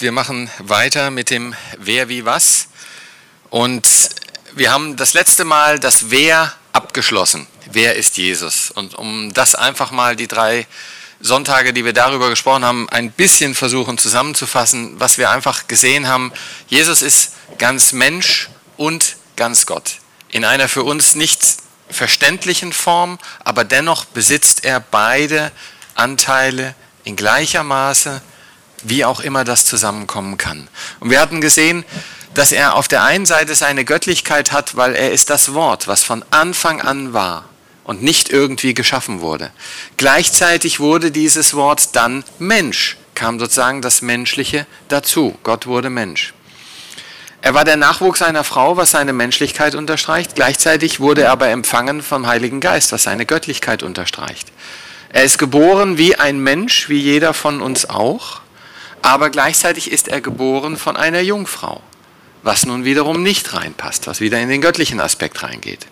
Wir machen weiter mit dem Wer wie was. Und wir haben das letzte Mal das Wer abgeschlossen. Wer ist Jesus? Und um das einfach mal die drei Sonntage, die wir darüber gesprochen haben, ein bisschen versuchen zusammenzufassen, was wir einfach gesehen haben. Jesus ist ganz Mensch und ganz Gott. In einer für uns nicht verständlichen Form, aber dennoch besitzt er beide Anteile in gleicher Maße wie auch immer das zusammenkommen kann. Und wir hatten gesehen, dass er auf der einen Seite seine Göttlichkeit hat, weil er ist das Wort, was von Anfang an war und nicht irgendwie geschaffen wurde. Gleichzeitig wurde dieses Wort dann Mensch, kam sozusagen das Menschliche dazu. Gott wurde Mensch. Er war der Nachwuchs einer Frau, was seine Menschlichkeit unterstreicht. Gleichzeitig wurde er aber empfangen vom Heiligen Geist, was seine Göttlichkeit unterstreicht. Er ist geboren wie ein Mensch, wie jeder von uns auch aber gleichzeitig ist er geboren von einer Jungfrau, was nun wiederum nicht reinpasst, was wieder in den göttlichen Aspekt reingeht.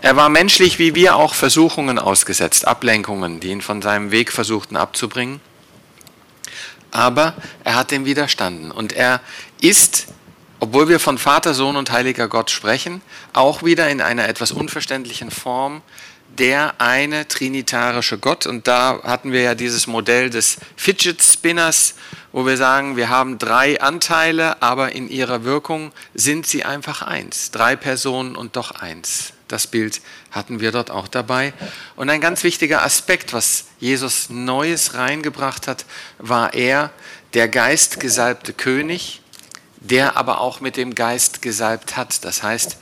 Er war menschlich wie wir auch Versuchungen ausgesetzt, Ablenkungen, die ihn von seinem Weg versuchten abzubringen. Aber er hat dem widerstanden und er ist, obwohl wir von Vater, Sohn und Heiliger Gott sprechen, auch wieder in einer etwas unverständlichen Form der eine trinitarische Gott. Und da hatten wir ja dieses Modell des Fidget Spinners, wo wir sagen, wir haben drei Anteile, aber in ihrer Wirkung sind sie einfach eins. Drei Personen und doch eins. Das Bild hatten wir dort auch dabei. Und ein ganz wichtiger Aspekt, was Jesus Neues reingebracht hat, war er, der geistgesalbte König, der aber auch mit dem Geist gesalbt hat. Das heißt,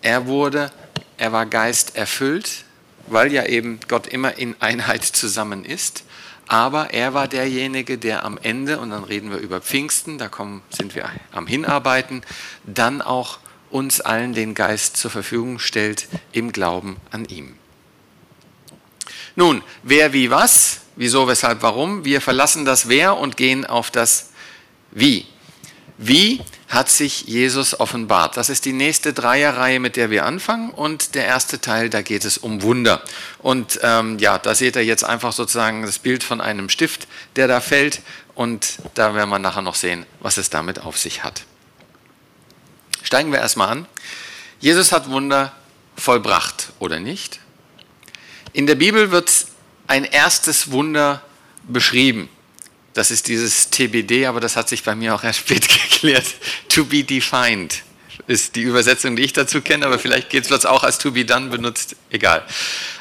er wurde, er war geisterfüllt, weil ja eben Gott immer in Einheit zusammen ist. Aber er war derjenige, der am Ende, und dann reden wir über Pfingsten, da kommen, sind wir am Hinarbeiten, dann auch uns allen den Geist zur Verfügung stellt im Glauben an ihm. Nun, wer wie was, wieso, weshalb, warum, wir verlassen das Wer und gehen auf das Wie. Wie hat sich Jesus offenbart? Das ist die nächste Dreierreihe, mit der wir anfangen. Und der erste Teil, da geht es um Wunder. Und ähm, ja, da seht ihr jetzt einfach sozusagen das Bild von einem Stift, der da fällt. Und da werden wir nachher noch sehen, was es damit auf sich hat. Steigen wir erstmal an. Jesus hat Wunder vollbracht, oder nicht? In der Bibel wird ein erstes Wunder beschrieben. Das ist dieses TBD, aber das hat sich bei mir auch erst spät geklärt. To be defined ist die Übersetzung, die ich dazu kenne, aber vielleicht wird es auch als to be done benutzt. Egal.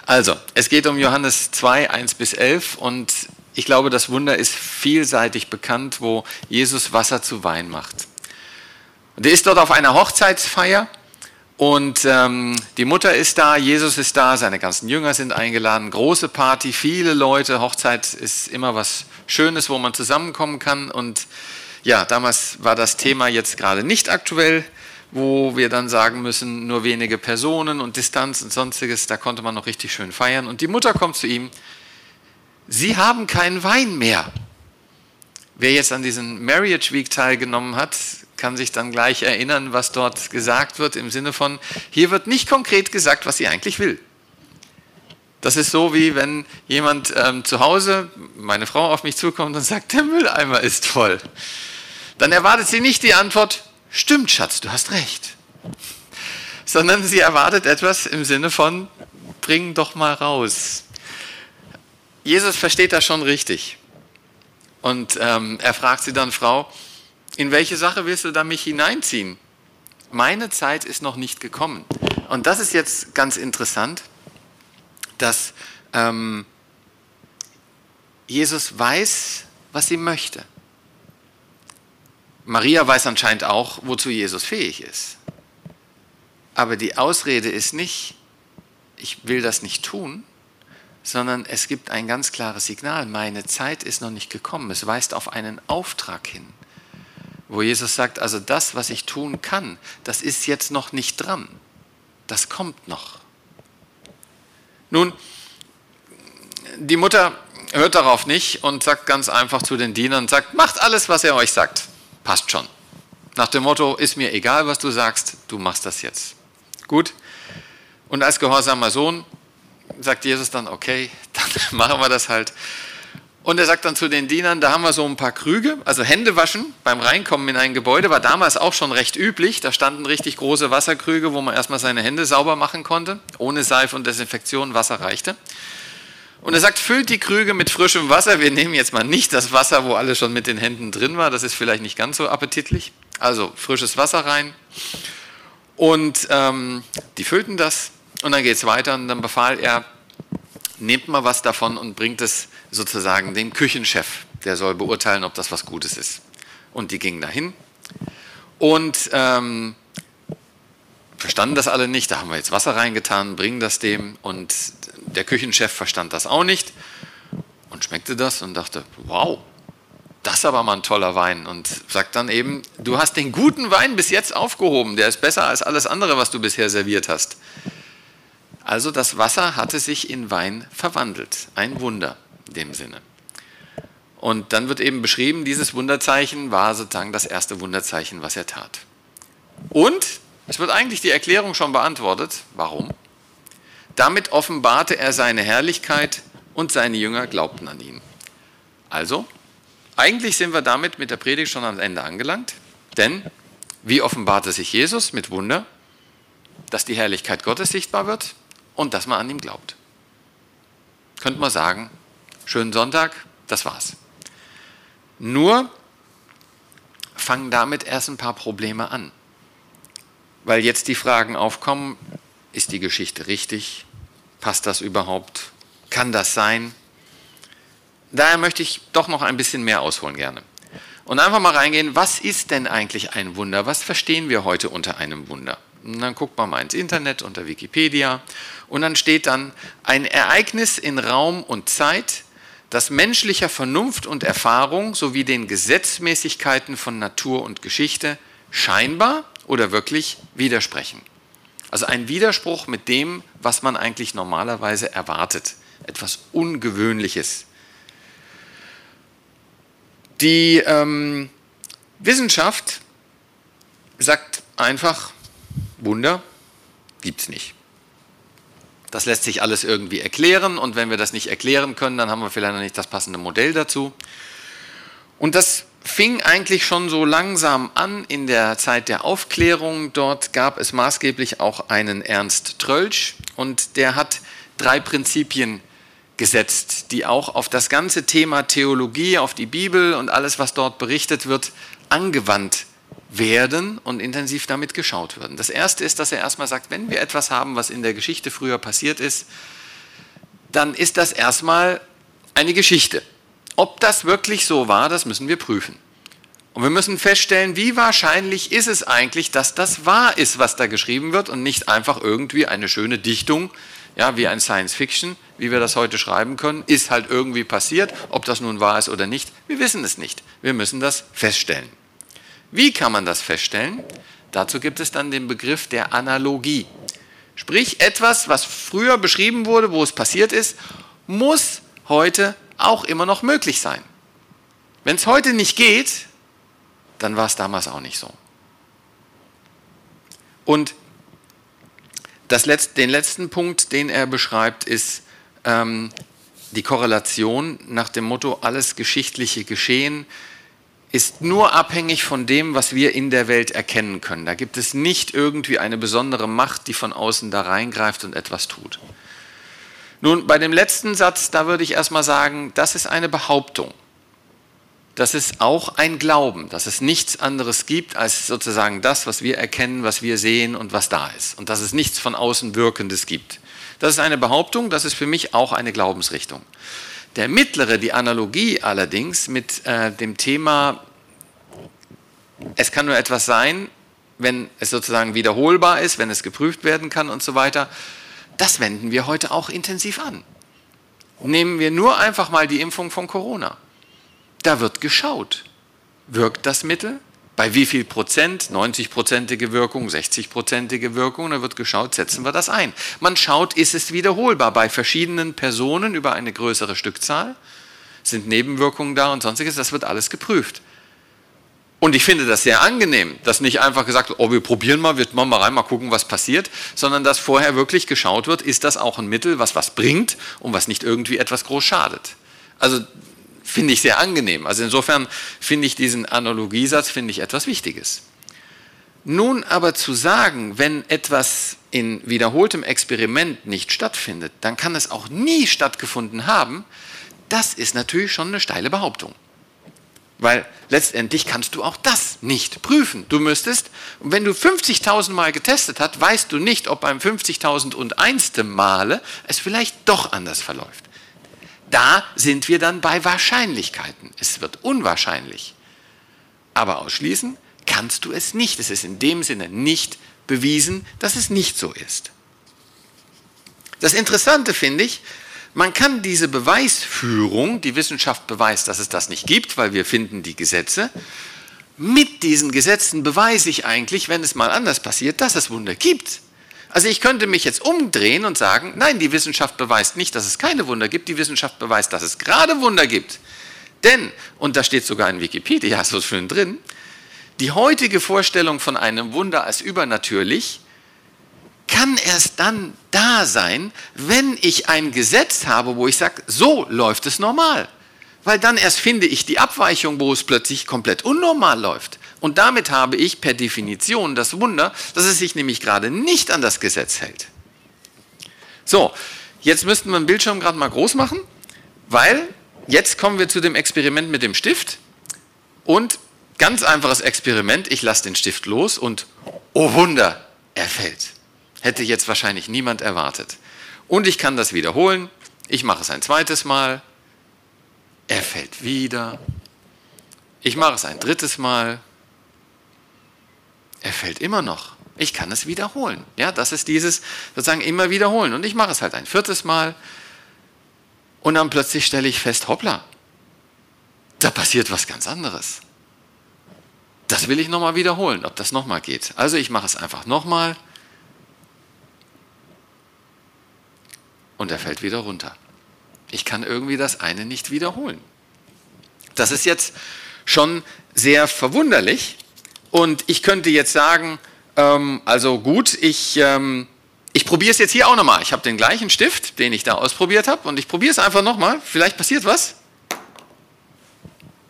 Also, es geht um Johannes 2, 1 bis 11 und ich glaube, das Wunder ist vielseitig bekannt, wo Jesus Wasser zu Wein macht. Und er ist dort auf einer Hochzeitsfeier und ähm, die Mutter ist da, Jesus ist da, seine ganzen Jünger sind eingeladen, große Party, viele Leute, Hochzeit ist immer was Schönes, wo man zusammenkommen kann. Und ja, damals war das Thema jetzt gerade nicht aktuell, wo wir dann sagen müssen, nur wenige Personen und Distanz und sonstiges, da konnte man noch richtig schön feiern. Und die Mutter kommt zu ihm, Sie haben keinen Wein mehr. Wer jetzt an diesem Marriage Week teilgenommen hat, kann sich dann gleich erinnern, was dort gesagt wird im Sinne von, hier wird nicht konkret gesagt, was sie eigentlich will. Das ist so, wie wenn jemand ähm, zu Hause, meine Frau auf mich zukommt und sagt, der Mülleimer ist voll. Dann erwartet sie nicht die Antwort, stimmt Schatz, du hast recht. Sondern sie erwartet etwas im Sinne von, bring doch mal raus. Jesus versteht das schon richtig. Und ähm, er fragt sie dann, Frau, in welche Sache willst du da mich hineinziehen? Meine Zeit ist noch nicht gekommen. Und das ist jetzt ganz interessant dass ähm, Jesus weiß, was sie möchte. Maria weiß anscheinend auch, wozu Jesus fähig ist. Aber die Ausrede ist nicht, ich will das nicht tun, sondern es gibt ein ganz klares Signal, meine Zeit ist noch nicht gekommen. Es weist auf einen Auftrag hin, wo Jesus sagt, also das, was ich tun kann, das ist jetzt noch nicht dran. Das kommt noch. Nun, die Mutter hört darauf nicht und sagt ganz einfach zu den Dienern, sagt, macht alles, was er euch sagt. Passt schon. Nach dem Motto, ist mir egal, was du sagst, du machst das jetzt. Gut. Und als gehorsamer Sohn sagt Jesus dann, okay, dann machen wir das halt. Und er sagt dann zu den Dienern, da haben wir so ein paar Krüge, also Hände waschen beim Reinkommen in ein Gebäude war damals auch schon recht üblich. Da standen richtig große Wasserkrüge, wo man erstmal seine Hände sauber machen konnte. Ohne Seife und Desinfektion, Wasser reichte. Und er sagt, füllt die Krüge mit frischem Wasser. Wir nehmen jetzt mal nicht das Wasser, wo alles schon mit den Händen drin war. Das ist vielleicht nicht ganz so appetitlich. Also frisches Wasser rein. Und ähm, die füllten das. Und dann geht es weiter. Und dann befahl er, nehmt mal was davon und bringt es sozusagen dem Küchenchef. Der soll beurteilen, ob das was Gutes ist. Und die gingen dahin und ähm, verstanden das alle nicht. Da haben wir jetzt Wasser reingetan, bringen das dem. Und der Küchenchef verstand das auch nicht und schmeckte das und dachte, wow, das ist aber mal ein toller Wein. Und sagt dann eben, du hast den guten Wein bis jetzt aufgehoben, der ist besser als alles andere, was du bisher serviert hast. Also das Wasser hatte sich in Wein verwandelt. Ein Wunder in dem Sinne. Und dann wird eben beschrieben, dieses Wunderzeichen war sozusagen das erste Wunderzeichen, was er tat. Und es wird eigentlich die Erklärung schon beantwortet. Warum? Damit offenbarte er seine Herrlichkeit und seine Jünger glaubten an ihn. Also, eigentlich sind wir damit mit der Predigt schon am Ende angelangt, denn wie offenbarte sich Jesus mit Wunder? Dass die Herrlichkeit Gottes sichtbar wird und dass man an ihn glaubt. Könnte man sagen, schönen Sonntag, das war's. Nur fangen damit erst ein paar Probleme an. Weil jetzt die Fragen aufkommen, ist die Geschichte richtig? Passt das überhaupt? Kann das sein? Daher möchte ich doch noch ein bisschen mehr ausholen gerne. Und einfach mal reingehen, was ist denn eigentlich ein Wunder? Was verstehen wir heute unter einem Wunder? Und dann guckt man mal ins Internet unter Wikipedia und dann steht dann ein Ereignis in Raum und Zeit, das menschlicher Vernunft und Erfahrung sowie den Gesetzmäßigkeiten von Natur und Geschichte scheinbar oder wirklich widersprechen. Also ein Widerspruch mit dem, was man eigentlich normalerweise erwartet. Etwas Ungewöhnliches. Die ähm, Wissenschaft sagt einfach, Wunder gibt es nicht. Das lässt sich alles irgendwie erklären und wenn wir das nicht erklären können, dann haben wir vielleicht noch nicht das passende Modell dazu. Und das fing eigentlich schon so langsam an in der Zeit der Aufklärung. Dort gab es maßgeblich auch einen Ernst Trölsch und der hat drei Prinzipien gesetzt, die auch auf das ganze Thema Theologie, auf die Bibel und alles, was dort berichtet wird, angewandt werden und intensiv damit geschaut werden. Das Erste ist, dass er erstmal sagt, wenn wir etwas haben, was in der Geschichte früher passiert ist, dann ist das erstmal eine Geschichte. Ob das wirklich so war, das müssen wir prüfen. Und wir müssen feststellen, wie wahrscheinlich ist es eigentlich, dass das wahr ist, was da geschrieben wird und nicht einfach irgendwie eine schöne Dichtung, ja, wie ein Science Fiction, wie wir das heute schreiben können, ist halt irgendwie passiert. Ob das nun wahr ist oder nicht, wir wissen es nicht. Wir müssen das feststellen. Wie kann man das feststellen? Dazu gibt es dann den Begriff der Analogie. Sprich, etwas, was früher beschrieben wurde, wo es passiert ist, muss heute auch immer noch möglich sein. Wenn es heute nicht geht, dann war es damals auch nicht so. Und das Letz-, den letzten Punkt, den er beschreibt, ist ähm, die Korrelation nach dem Motto, alles geschichtliche Geschehen ist nur abhängig von dem, was wir in der Welt erkennen können. Da gibt es nicht irgendwie eine besondere Macht, die von außen da reingreift und etwas tut. Nun, bei dem letzten Satz, da würde ich erstmal sagen, das ist eine Behauptung. Das ist auch ein Glauben, dass es nichts anderes gibt als sozusagen das, was wir erkennen, was wir sehen und was da ist. Und dass es nichts von außen Wirkendes gibt. Das ist eine Behauptung, das ist für mich auch eine Glaubensrichtung. Der mittlere, die Analogie allerdings mit äh, dem Thema, es kann nur etwas sein, wenn es sozusagen wiederholbar ist, wenn es geprüft werden kann und so weiter, das wenden wir heute auch intensiv an. Nehmen wir nur einfach mal die Impfung von Corona. Da wird geschaut. Wirkt das Mittel? Bei wie viel Prozent? 90-prozentige Wirkung, 60-prozentige Wirkung. Da wird geschaut, setzen wir das ein. Man schaut, ist es wiederholbar bei verschiedenen Personen über eine größere Stückzahl? Sind Nebenwirkungen da und sonstiges? Das wird alles geprüft. Und ich finde das sehr angenehm, dass nicht einfach gesagt wird, oh, wir probieren mal, wir machen mal rein, mal gucken, was passiert, sondern dass vorher wirklich geschaut wird, ist das auch ein Mittel, was was bringt und was nicht irgendwie etwas groß schadet. Also finde ich sehr angenehm. Also insofern finde ich diesen Analogiesatz finde ich etwas Wichtiges. Nun aber zu sagen, wenn etwas in wiederholtem Experiment nicht stattfindet, dann kann es auch nie stattgefunden haben, das ist natürlich schon eine steile Behauptung. Weil letztendlich kannst du auch das nicht prüfen. Du müsstest, wenn du 50.000 Mal getestet hast, weißt du nicht, ob beim 50.001. Male es vielleicht doch anders verläuft. Da sind wir dann bei Wahrscheinlichkeiten. Es wird unwahrscheinlich. Aber ausschließen kannst du es nicht. Es ist in dem Sinne nicht bewiesen, dass es nicht so ist. Das Interessante finde ich, man kann diese Beweisführung, die Wissenschaft beweist, dass es das nicht gibt, weil wir finden die Gesetze, mit diesen Gesetzen beweise ich eigentlich, wenn es mal anders passiert, dass es Wunder gibt. Also ich könnte mich jetzt umdrehen und sagen, nein, die Wissenschaft beweist nicht, dass es keine Wunder gibt, die Wissenschaft beweist, dass es gerade Wunder gibt. Denn, und da steht sogar in Wikipedia so schön drin, die heutige Vorstellung von einem Wunder als übernatürlich kann erst dann da sein, wenn ich ein Gesetz habe, wo ich sage, so läuft es normal. Weil dann erst finde ich die Abweichung, wo es plötzlich komplett unnormal läuft. Und damit habe ich per Definition das Wunder, dass es sich nämlich gerade nicht an das Gesetz hält. So, jetzt müssten wir den Bildschirm gerade mal groß machen, weil jetzt kommen wir zu dem Experiment mit dem Stift. Und ganz einfaches Experiment, ich lasse den Stift los und oh Wunder, er fällt. Hätte jetzt wahrscheinlich niemand erwartet. Und ich kann das wiederholen. Ich mache es ein zweites Mal. Er fällt wieder. Ich mache es ein drittes Mal. Er fällt immer noch. Ich kann es wiederholen. Ja, das ist dieses sozusagen immer wiederholen. Und ich mache es halt ein viertes Mal. Und dann plötzlich stelle ich fest, hoppla, da passiert was ganz anderes. Das will ich nochmal wiederholen, ob das nochmal geht. Also ich mache es einfach nochmal. Und er fällt wieder runter. Ich kann irgendwie das eine nicht wiederholen. Das ist jetzt schon sehr verwunderlich. Und ich könnte jetzt sagen, ähm, also gut, ich, ähm, ich probiere es jetzt hier auch nochmal. Ich habe den gleichen Stift, den ich da ausprobiert habe, und ich probiere es einfach nochmal. Vielleicht passiert was.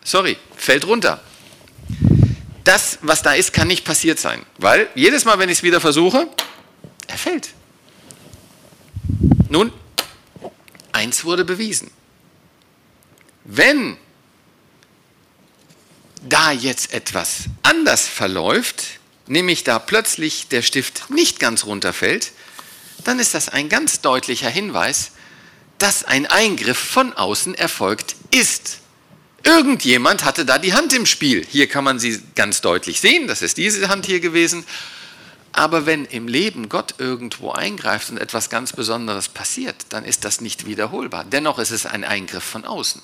Sorry, fällt runter. Das, was da ist, kann nicht passiert sein, weil jedes Mal, wenn ich es wieder versuche, er fällt. Nun, eins wurde bewiesen. Wenn da jetzt etwas anders verläuft, nämlich da plötzlich der Stift nicht ganz runterfällt, dann ist das ein ganz deutlicher Hinweis, dass ein Eingriff von außen erfolgt ist. Irgendjemand hatte da die Hand im Spiel. Hier kann man sie ganz deutlich sehen, das ist diese Hand hier gewesen. Aber wenn im Leben Gott irgendwo eingreift und etwas ganz Besonderes passiert, dann ist das nicht wiederholbar. Dennoch ist es ein Eingriff von außen.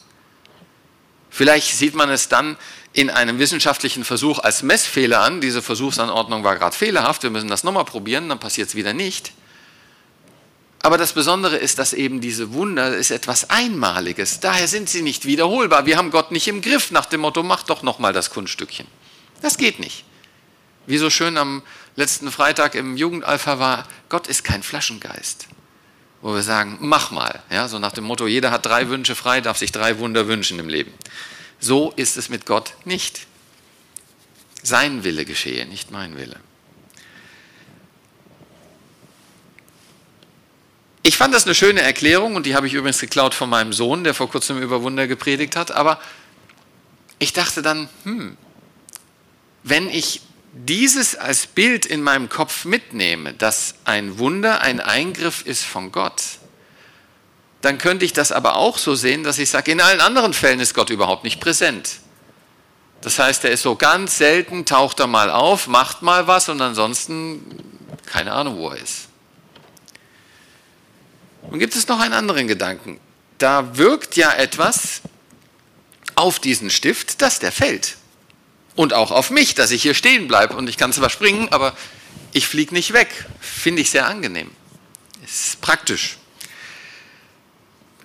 Vielleicht sieht man es dann in einem wissenschaftlichen Versuch als Messfehler an. Diese Versuchsanordnung war gerade fehlerhaft, wir müssen das nochmal probieren, dann passiert es wieder nicht. Aber das Besondere ist, dass eben diese Wunder ist etwas Einmaliges. Daher sind sie nicht wiederholbar. Wir haben Gott nicht im Griff nach dem Motto, mach doch nochmal das Kunststückchen. Das geht nicht. Wie so schön am letzten Freitag im Jugendalpha war, Gott ist kein Flaschengeist wo wir sagen, mach mal. Ja, so nach dem Motto, jeder hat drei Wünsche frei, darf sich drei Wunder wünschen im Leben. So ist es mit Gott nicht. Sein Wille geschehe, nicht mein Wille. Ich fand das eine schöne Erklärung und die habe ich übrigens geklaut von meinem Sohn, der vor kurzem über Wunder gepredigt hat. Aber ich dachte dann, hm, wenn ich dieses als Bild in meinem Kopf mitnehme, dass ein Wunder ein Eingriff ist von Gott, dann könnte ich das aber auch so sehen, dass ich sage, in allen anderen Fällen ist Gott überhaupt nicht präsent. Das heißt, er ist so ganz selten, taucht er mal auf, macht mal was und ansonsten keine Ahnung, wo er ist. Nun gibt es noch einen anderen Gedanken. Da wirkt ja etwas auf diesen Stift, dass der fällt und auch auf mich, dass ich hier stehen bleibe und ich kann zwar springen, aber ich fliege nicht weg. Finde ich sehr angenehm. Ist praktisch.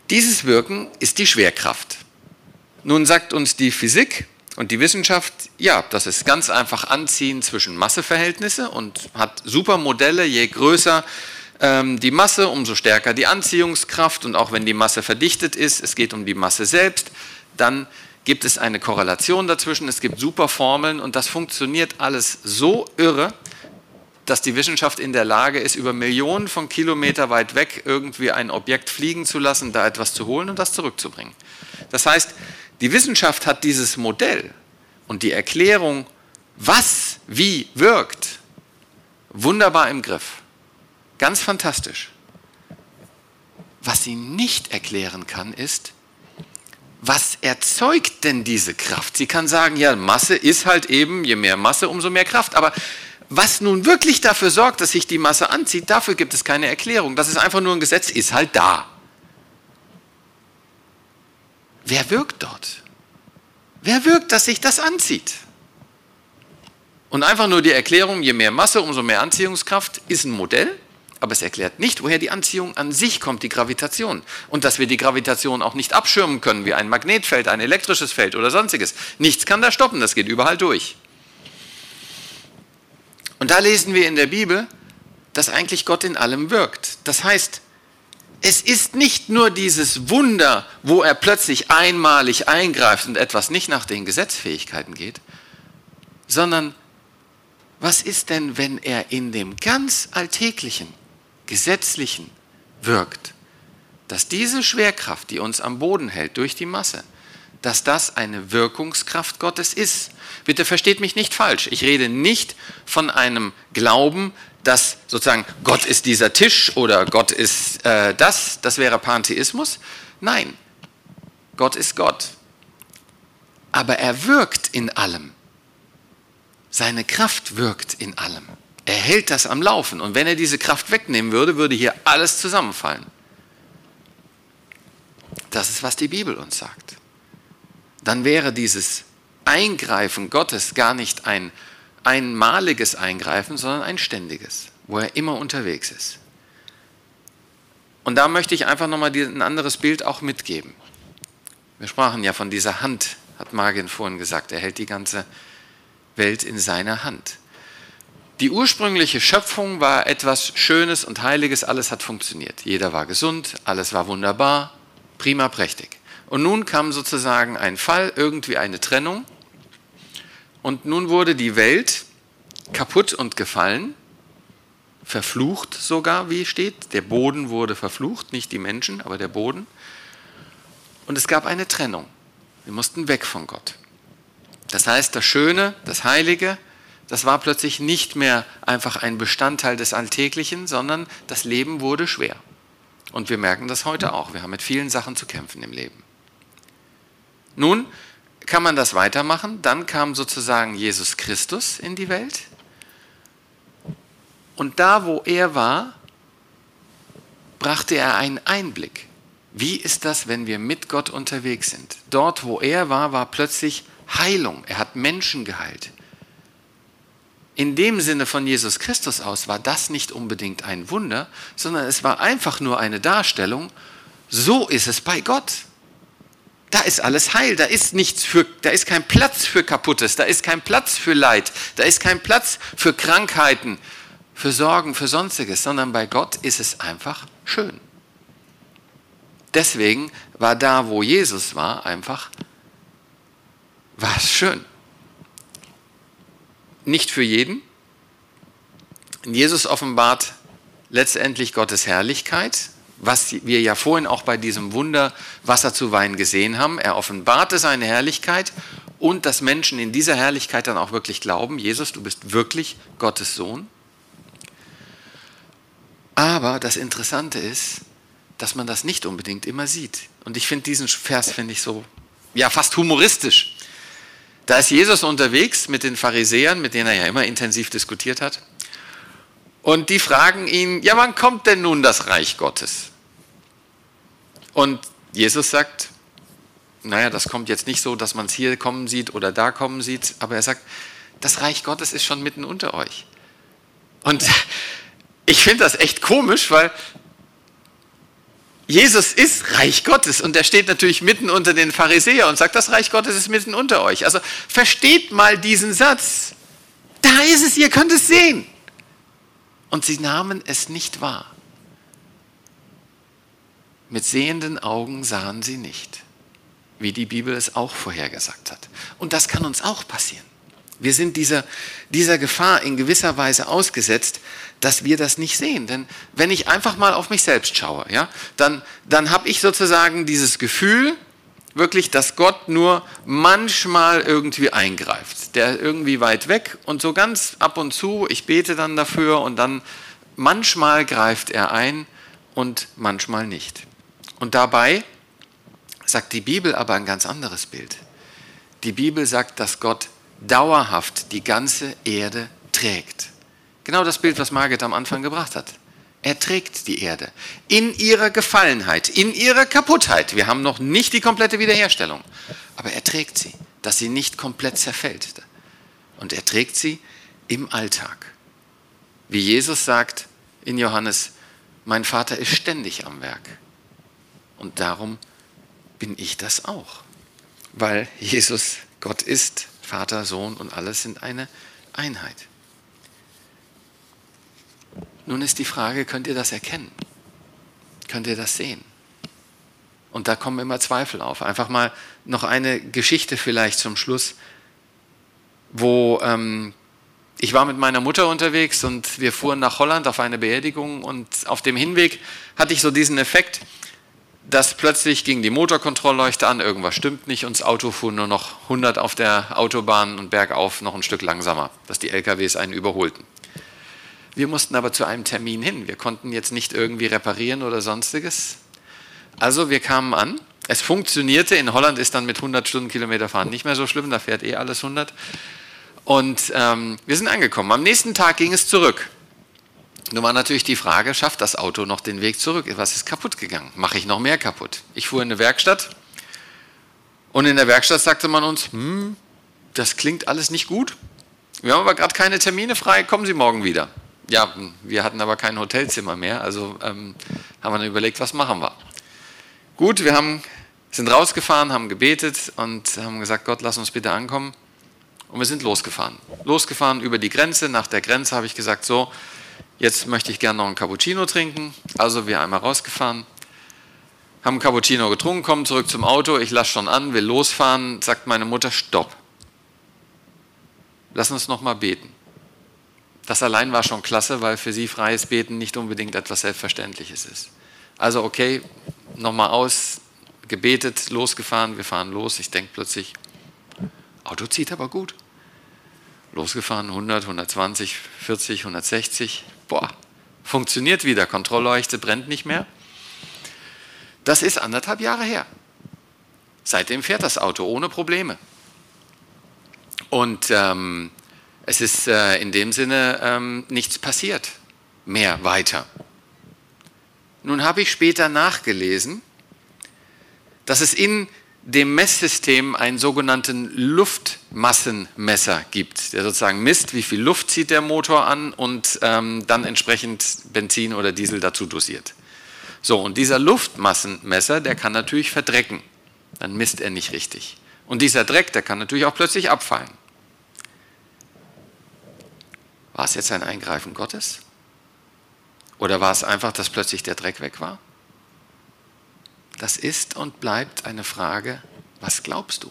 Dieses Wirken ist die Schwerkraft. Nun sagt uns die Physik und die Wissenschaft, ja, das ist ganz einfach Anziehen zwischen Masseverhältnisse und hat super Modelle, je größer ähm, die Masse, umso stärker die Anziehungskraft und auch wenn die Masse verdichtet ist, es geht um die Masse selbst, dann gibt es eine Korrelation dazwischen, es gibt super Formeln und das funktioniert alles so irre, dass die Wissenschaft in der Lage ist, über Millionen von Kilometer weit weg irgendwie ein Objekt fliegen zu lassen, da etwas zu holen und das zurückzubringen. Das heißt, die Wissenschaft hat dieses Modell und die Erklärung, was wie wirkt, wunderbar im Griff. Ganz fantastisch. Was sie nicht erklären kann, ist, was erzeugt denn diese Kraft? Sie kann sagen, ja, Masse ist halt eben, je mehr Masse, umso mehr Kraft. Aber was nun wirklich dafür sorgt, dass sich die Masse anzieht, dafür gibt es keine Erklärung. Das ist einfach nur ein Gesetz, ist halt da. Wer wirkt dort? Wer wirkt, dass sich das anzieht? Und einfach nur die Erklärung, je mehr Masse, umso mehr Anziehungskraft, ist ein Modell aber es erklärt nicht, woher die Anziehung an sich kommt, die Gravitation. Und dass wir die Gravitation auch nicht abschirmen können, wie ein Magnetfeld, ein elektrisches Feld oder sonstiges. Nichts kann da stoppen, das geht überall durch. Und da lesen wir in der Bibel, dass eigentlich Gott in allem wirkt. Das heißt, es ist nicht nur dieses Wunder, wo er plötzlich einmalig eingreift und etwas nicht nach den Gesetzfähigkeiten geht, sondern was ist denn, wenn er in dem ganz Alltäglichen Gesetzlichen wirkt, dass diese Schwerkraft, die uns am Boden hält durch die Masse, dass das eine Wirkungskraft Gottes ist. Bitte versteht mich nicht falsch. Ich rede nicht von einem Glauben, dass sozusagen Gott ist dieser Tisch oder Gott ist äh, das, das wäre Pantheismus. Nein, Gott ist Gott. Aber er wirkt in allem. Seine Kraft wirkt in allem. Er hält das am Laufen. Und wenn er diese Kraft wegnehmen würde, würde hier alles zusammenfallen. Das ist, was die Bibel uns sagt. Dann wäre dieses Eingreifen Gottes gar nicht ein einmaliges Eingreifen, sondern ein ständiges, wo er immer unterwegs ist. Und da möchte ich einfach nochmal ein anderes Bild auch mitgeben. Wir sprachen ja von dieser Hand, hat Margin vorhin gesagt. Er hält die ganze Welt in seiner Hand. Die ursprüngliche Schöpfung war etwas Schönes und Heiliges, alles hat funktioniert. Jeder war gesund, alles war wunderbar, prima, prächtig. Und nun kam sozusagen ein Fall, irgendwie eine Trennung. Und nun wurde die Welt kaputt und gefallen, verflucht sogar, wie steht. Der Boden wurde verflucht, nicht die Menschen, aber der Boden. Und es gab eine Trennung. Wir mussten weg von Gott. Das heißt, das Schöne, das Heilige, das war plötzlich nicht mehr einfach ein Bestandteil des Alltäglichen, sondern das Leben wurde schwer. Und wir merken das heute auch. Wir haben mit vielen Sachen zu kämpfen im Leben. Nun kann man das weitermachen. Dann kam sozusagen Jesus Christus in die Welt. Und da, wo er war, brachte er einen Einblick. Wie ist das, wenn wir mit Gott unterwegs sind? Dort, wo er war, war plötzlich Heilung. Er hat Menschen geheilt in dem Sinne von Jesus Christus aus war das nicht unbedingt ein Wunder, sondern es war einfach nur eine Darstellung, so ist es bei Gott. Da ist alles heil, da ist nichts für, da ist kein Platz für Kaputtes, da ist kein Platz für Leid, da ist kein Platz für Krankheiten, für Sorgen, für Sonstiges, sondern bei Gott ist es einfach schön. Deswegen war da, wo Jesus war, einfach, war schön nicht für jeden. Jesus offenbart letztendlich Gottes Herrlichkeit, was wir ja vorhin auch bei diesem Wunder Wasser zu Wein gesehen haben. Er offenbarte seine Herrlichkeit und dass Menschen in dieser Herrlichkeit dann auch wirklich glauben, Jesus, du bist wirklich Gottes Sohn. Aber das Interessante ist, dass man das nicht unbedingt immer sieht. Und ich finde diesen Vers finde ich so ja fast humoristisch. Da ist Jesus unterwegs mit den Pharisäern, mit denen er ja immer intensiv diskutiert hat. Und die fragen ihn, ja, wann kommt denn nun das Reich Gottes? Und Jesus sagt, naja, das kommt jetzt nicht so, dass man es hier kommen sieht oder da kommen sieht, aber er sagt, das Reich Gottes ist schon mitten unter euch. Und ich finde das echt komisch, weil Jesus ist Reich Gottes und er steht natürlich mitten unter den Pharisäern und sagt, das Reich Gottes ist mitten unter euch. Also versteht mal diesen Satz. Da ist es, ihr könnt es sehen. Und sie nahmen es nicht wahr. Mit sehenden Augen sahen sie nicht. wie die Bibel es auch vorhergesagt hat. Und das kann uns auch passieren. Wir sind dieser, dieser Gefahr in gewisser Weise ausgesetzt, dass wir das nicht sehen. Denn wenn ich einfach mal auf mich selbst schaue, ja, dann, dann habe ich sozusagen dieses Gefühl, wirklich, dass Gott nur manchmal irgendwie eingreift. Der irgendwie weit weg und so ganz ab und zu, ich bete dann dafür und dann manchmal greift er ein und manchmal nicht. Und dabei sagt die Bibel aber ein ganz anderes Bild. Die Bibel sagt, dass Gott dauerhaft die ganze Erde trägt. Genau das Bild, was Margit am Anfang gebracht hat. Er trägt die Erde in ihrer Gefallenheit, in ihrer Kaputtheit. Wir haben noch nicht die komplette Wiederherstellung, aber er trägt sie, dass sie nicht komplett zerfällt. Und er trägt sie im Alltag. Wie Jesus sagt in Johannes, mein Vater ist ständig am Werk. Und darum bin ich das auch, weil Jesus Gott ist, Vater, Sohn und alles sind eine Einheit. Nun ist die Frage, könnt ihr das erkennen? Könnt ihr das sehen? Und da kommen immer Zweifel auf. Einfach mal noch eine Geschichte vielleicht zum Schluss, wo ähm, ich war mit meiner Mutter unterwegs und wir fuhren nach Holland auf eine Beerdigung und auf dem Hinweg hatte ich so diesen Effekt, dass plötzlich ging die Motorkontrollleuchte an, irgendwas stimmt nicht und das Auto fuhr nur noch 100 auf der Autobahn und bergauf noch ein Stück langsamer, dass die LKWs einen überholten. Wir mussten aber zu einem Termin hin. Wir konnten jetzt nicht irgendwie reparieren oder sonstiges. Also wir kamen an. Es funktionierte. In Holland ist dann mit 100 Stundenkilometer fahren nicht mehr so schlimm. Da fährt eh alles 100. Und ähm, wir sind angekommen. Am nächsten Tag ging es zurück. Nun war natürlich die Frage, schafft das Auto noch den Weg zurück? Was ist kaputt gegangen? Mache ich noch mehr kaputt? Ich fuhr in eine Werkstatt und in der Werkstatt sagte man uns, hm, das klingt alles nicht gut. Wir haben aber gerade keine Termine frei, kommen Sie morgen wieder ja, wir hatten aber kein Hotelzimmer mehr, also ähm, haben wir dann überlegt, was machen wir. Gut, wir haben, sind rausgefahren, haben gebetet und haben gesagt, Gott, lass uns bitte ankommen. Und wir sind losgefahren. Losgefahren über die Grenze. Nach der Grenze habe ich gesagt, so, jetzt möchte ich gerne noch einen Cappuccino trinken. Also wir einmal rausgefahren, haben einen Cappuccino getrunken, kommen zurück zum Auto. Ich lasse schon an, will losfahren, sagt meine Mutter, stopp. Lass uns noch mal beten. Das allein war schon klasse, weil für sie freies Beten nicht unbedingt etwas Selbstverständliches ist. Also okay, nochmal aus, gebetet, losgefahren, wir fahren los. Ich denke plötzlich, Auto zieht aber gut. Losgefahren, 100, 120, 40, 160. Boah, funktioniert wieder, Kontrollleuchte brennt nicht mehr. Das ist anderthalb Jahre her. Seitdem fährt das Auto ohne Probleme. Und ähm, es ist äh, in dem Sinne ähm, nichts passiert mehr weiter. Nun habe ich später nachgelesen, dass es in dem Messsystem einen sogenannten Luftmassenmesser gibt, der sozusagen misst, wie viel Luft zieht der Motor an und ähm, dann entsprechend Benzin oder Diesel dazu dosiert. So, und dieser Luftmassenmesser, der kann natürlich verdrecken. Dann misst er nicht richtig. Und dieser Dreck, der kann natürlich auch plötzlich abfallen. War es jetzt ein Eingreifen Gottes? Oder war es einfach, dass plötzlich der Dreck weg war? Das ist und bleibt eine Frage, was glaubst du?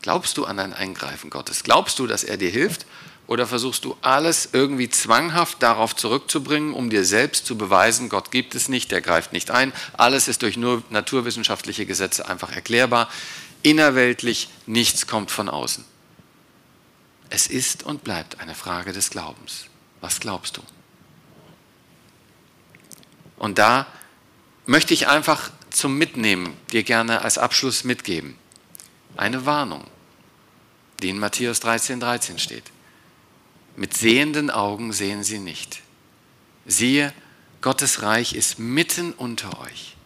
Glaubst du an ein Eingreifen Gottes? Glaubst du, dass er dir hilft? Oder versuchst du alles irgendwie zwanghaft darauf zurückzubringen, um dir selbst zu beweisen, Gott gibt es nicht, der greift nicht ein, alles ist durch nur naturwissenschaftliche Gesetze einfach erklärbar, innerweltlich nichts kommt von außen. Es ist und bleibt eine Frage des Glaubens. Was glaubst du? Und da möchte ich einfach zum Mitnehmen dir gerne als Abschluss mitgeben. Eine Warnung, die in Matthäus 13, 13 steht. Mit sehenden Augen sehen sie nicht. Siehe, Gottes Reich ist mitten unter euch.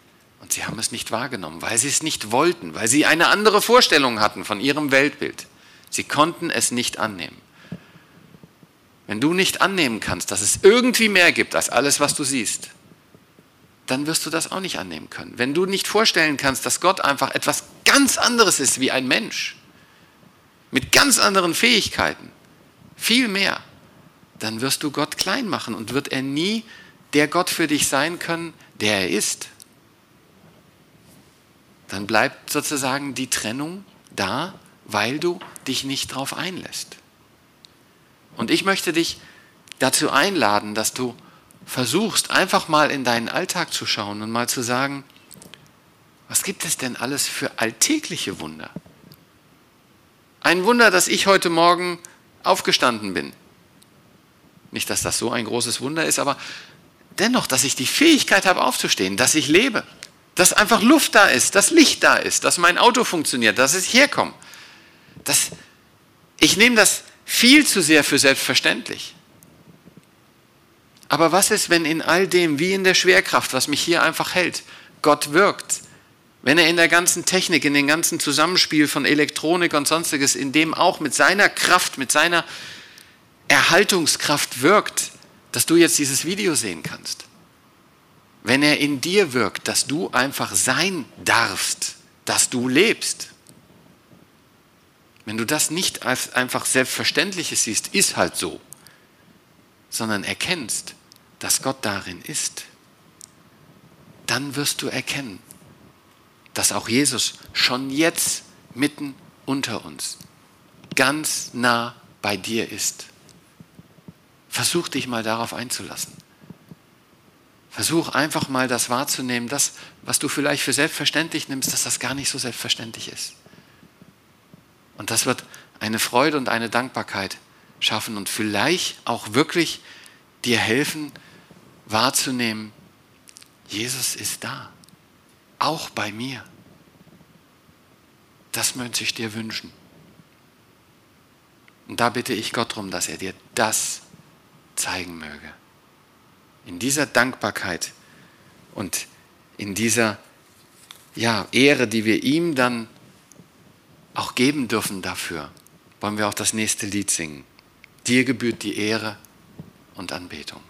Und sie haben es nicht wahrgenommen, weil sie es nicht wollten, weil sie eine andere Vorstellung hatten von ihrem Weltbild. Sie konnten es nicht annehmen. Wenn du nicht annehmen kannst, dass es irgendwie mehr gibt als alles, was du siehst, dann wirst du das auch nicht annehmen können. Wenn du nicht vorstellen kannst, dass Gott einfach etwas ganz anderes ist wie ein Mensch, mit ganz anderen Fähigkeiten, viel mehr, dann wirst du Gott klein machen und wird er nie der Gott für dich sein können, der er ist. dann bleibt sozusagen die Trennung da, weil du dich nicht darauf einlässt. Und ich möchte dich dazu einladen, dass du versuchst, einfach mal in deinen Alltag zu schauen und mal zu sagen, was gibt es denn alles für alltägliche Wunder? Ein Wunder, dass ich heute Morgen aufgestanden bin. Nicht, dass das so ein großes Wunder ist, aber dennoch, dass ich die Fähigkeit habe aufzustehen, dass ich lebe, dass einfach Luft da ist, dass Licht da ist, dass mein Auto funktioniert, dass ich herkomme. Das, ich nehme das viel zu sehr für selbstverständlich. Aber was ist, wenn in all dem, wie in der Schwerkraft, was mich hier einfach hält, Gott wirkt? Wenn er in der ganzen Technik, in dem ganzen Zusammenspiel von Elektronik und sonstiges, in dem auch mit seiner Kraft, mit seiner Erhaltungskraft wirkt, dass du jetzt dieses Video sehen kannst. Wenn er in dir wirkt, dass du einfach sein darfst, dass du lebst. Wenn du das nicht als einfach Selbstverständliches siehst, ist halt so, sondern erkennst, dass Gott darin ist, dann wirst du erkennen, dass auch Jesus schon jetzt mitten unter uns, ganz nah bei dir ist. Versuch dich mal darauf einzulassen. Versuch einfach mal das wahrzunehmen, das, was du vielleicht für selbstverständlich nimmst, dass das gar nicht so selbstverständlich ist. Und das wird eine Freude und eine Dankbarkeit schaffen und vielleicht auch wirklich dir helfen, wahrzunehmen, Jesus ist da auch bei mir. Das möchte ich dir wünschen. Und da bitte ich Gott darum, dass er dir das zeigen möge. In dieser Dankbarkeit und in dieser ja, Ehre, die wir ihm dann auch geben dürfen dafür, wollen wir auch das nächste Lied singen. Dir gebührt die Ehre und Anbetung.